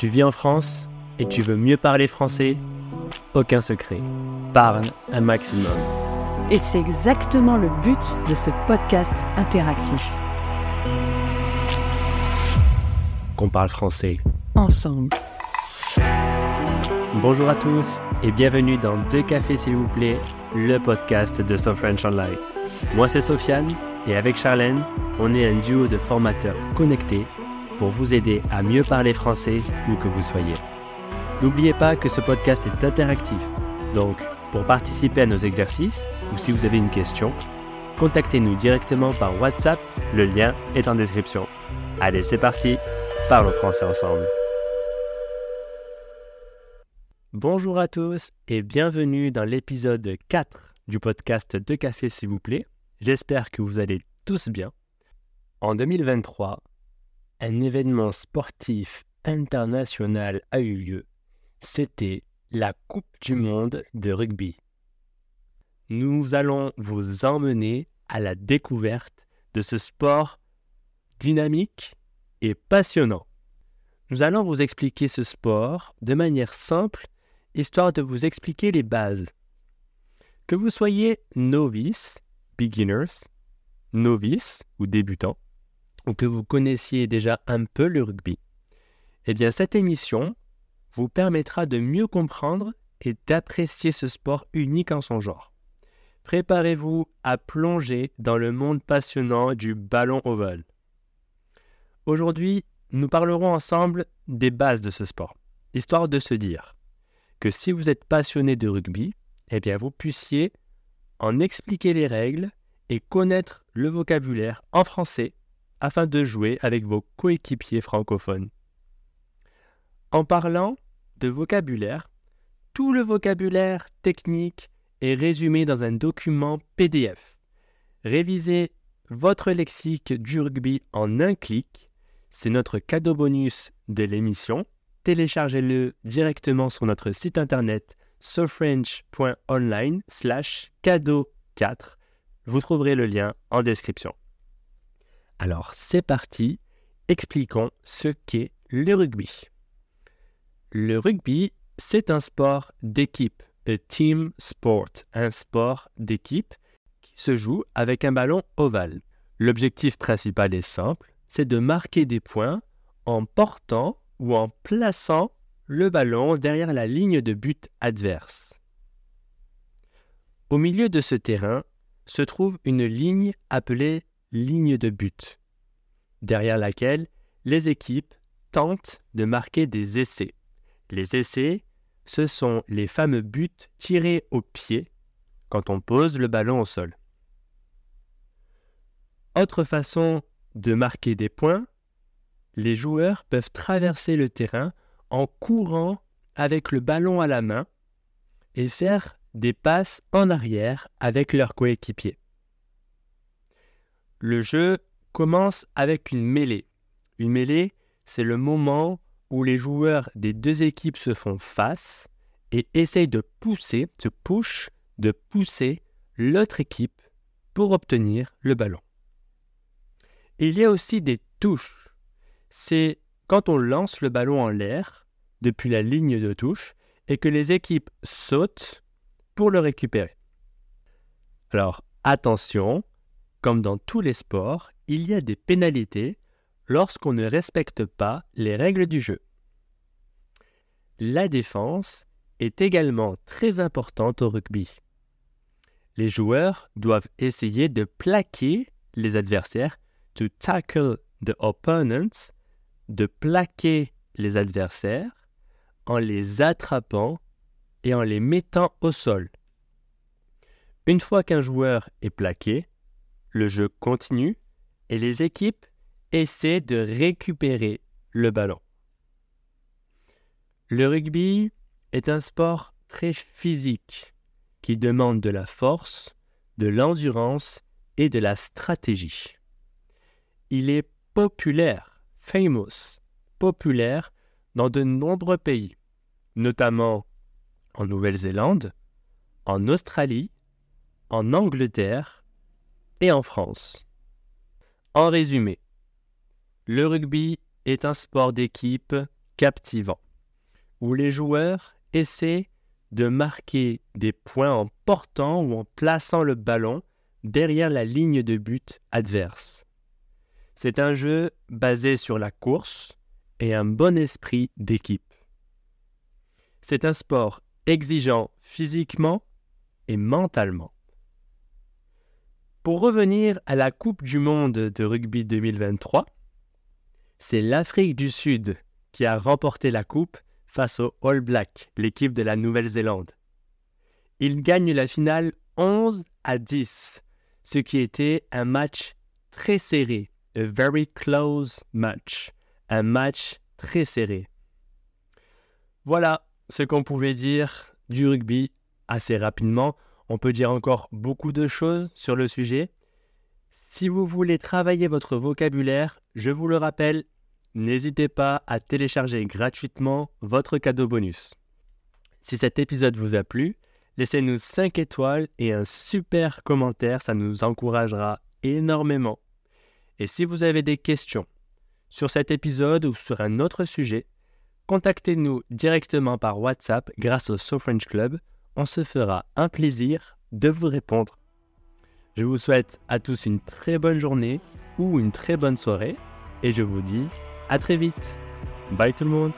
Tu vis en France et tu veux mieux parler français? Aucun secret. Parle un maximum. Et c'est exactement le but de ce podcast interactif. Qu'on parle français. Ensemble. Bonjour à tous et bienvenue dans Deux cafés s'il vous plaît, le podcast de So French Online. Moi c'est Sofiane et avec Charlène, on est un duo de formateurs connectés pour vous aider à mieux parler français où que vous soyez. N'oubliez pas que ce podcast est interactif, donc pour participer à nos exercices ou si vous avez une question, contactez-nous directement par WhatsApp, le lien est en description. Allez, c'est parti, parlons français ensemble. Bonjour à tous et bienvenue dans l'épisode 4 du podcast De Café s'il vous plaît. J'espère que vous allez tous bien. En 2023, un événement sportif international a eu lieu. C'était la Coupe du Monde de rugby. Nous allons vous emmener à la découverte de ce sport dynamique et passionnant. Nous allons vous expliquer ce sport de manière simple, histoire de vous expliquer les bases. Que vous soyez novice, beginners, novice ou débutant, ou que vous connaissiez déjà un peu le rugby, eh bien cette émission vous permettra de mieux comprendre et d'apprécier ce sport unique en son genre. Préparez-vous à plonger dans le monde passionnant du ballon ovale. Aujourd'hui, nous parlerons ensemble des bases de ce sport, histoire de se dire que si vous êtes passionné de rugby, eh bien vous puissiez en expliquer les règles et connaître le vocabulaire en français afin de jouer avec vos coéquipiers francophones. En parlant de vocabulaire, tout le vocabulaire technique est résumé dans un document PDF. Révisez votre lexique du rugby en un clic. C'est notre cadeau bonus de l'émission. Téléchargez-le directement sur notre site internet sofrench.online slash cadeau 4. Vous trouverez le lien en description. Alors c'est parti, expliquons ce qu'est le rugby. Le rugby, c'est un sport d'équipe, un team sport, un sport d'équipe qui se joue avec un ballon ovale. L'objectif principal est simple, c'est de marquer des points en portant ou en plaçant le ballon derrière la ligne de but adverse. Au milieu de ce terrain se trouve une ligne appelée ligne de but, derrière laquelle les équipes tentent de marquer des essais. Les essais, ce sont les fameux buts tirés au pied quand on pose le ballon au sol. Autre façon de marquer des points, les joueurs peuvent traverser le terrain en courant avec le ballon à la main et faire des passes en arrière avec leurs coéquipiers. Le jeu commence avec une mêlée. Une mêlée, c'est le moment où les joueurs des deux équipes se font face et essayent de pousser, se push, de pousser l'autre équipe pour obtenir le ballon. Il y a aussi des touches. C'est quand on lance le ballon en l'air depuis la ligne de touche et que les équipes sautent pour le récupérer. Alors attention, comme dans tous les sports, il y a des pénalités lorsqu'on ne respecte pas les règles du jeu. La défense est également très importante au rugby. Les joueurs doivent essayer de plaquer les adversaires, to tackle the opponents, de plaquer les adversaires en les attrapant et en les mettant au sol. Une fois qu'un joueur est plaqué, le jeu continue et les équipes essaient de récupérer le ballon. Le rugby est un sport très physique qui demande de la force, de l'endurance et de la stratégie. Il est populaire, famous, populaire dans de nombreux pays, notamment en Nouvelle-Zélande, en Australie, en Angleterre et en France. En résumé, le rugby est un sport d'équipe captivant, où les joueurs essaient de marquer des points en portant ou en plaçant le ballon derrière la ligne de but adverse. C'est un jeu basé sur la course et un bon esprit d'équipe. C'est un sport exigeant physiquement et mentalement. Pour revenir à la Coupe du Monde de rugby 2023, c'est l'Afrique du Sud qui a remporté la Coupe face aux All Blacks, l'équipe de la Nouvelle-Zélande. Ils gagnent la finale 11 à 10, ce qui était un match très serré, a very close match, un match très serré. Voilà ce qu'on pouvait dire du rugby assez rapidement. On peut dire encore beaucoup de choses sur le sujet. Si vous voulez travailler votre vocabulaire, je vous le rappelle, n'hésitez pas à télécharger gratuitement votre cadeau bonus. Si cet épisode vous a plu, laissez-nous 5 étoiles et un super commentaire, ça nous encouragera énormément. Et si vous avez des questions sur cet épisode ou sur un autre sujet, contactez-nous directement par WhatsApp grâce au So French Club. On se fera un plaisir de vous répondre. Je vous souhaite à tous une très bonne journée ou une très bonne soirée et je vous dis à très vite. Bye tout le monde